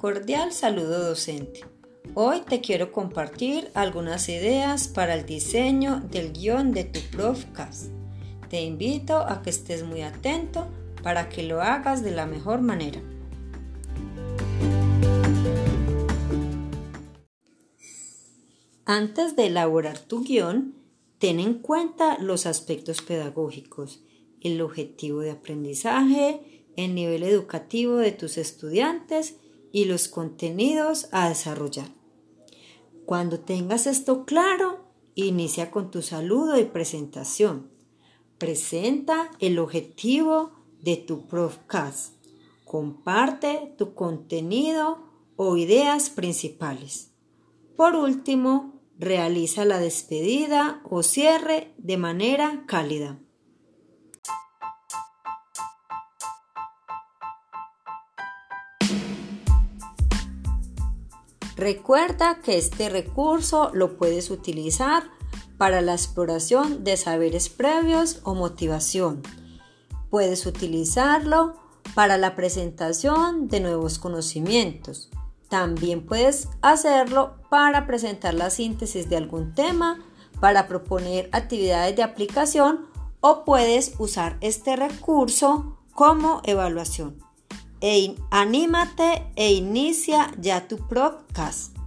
Cordial saludo docente. Hoy te quiero compartir algunas ideas para el diseño del guion de tu Profcast. Te invito a que estés muy atento para que lo hagas de la mejor manera. Antes de elaborar tu guion, ten en cuenta los aspectos pedagógicos, el objetivo de aprendizaje, el nivel educativo de tus estudiantes y los contenidos a desarrollar. Cuando tengas esto claro, inicia con tu saludo y presentación. Presenta el objetivo de tu podcast. Comparte tu contenido o ideas principales. Por último, realiza la despedida o cierre de manera cálida. Recuerda que este recurso lo puedes utilizar para la exploración de saberes previos o motivación. Puedes utilizarlo para la presentación de nuevos conocimientos también puedes hacerlo para presentar la síntesis de algún tema, para proponer actividades de aplicación o puedes usar este recurso como evaluación. E anímate e inicia ya tu podcast.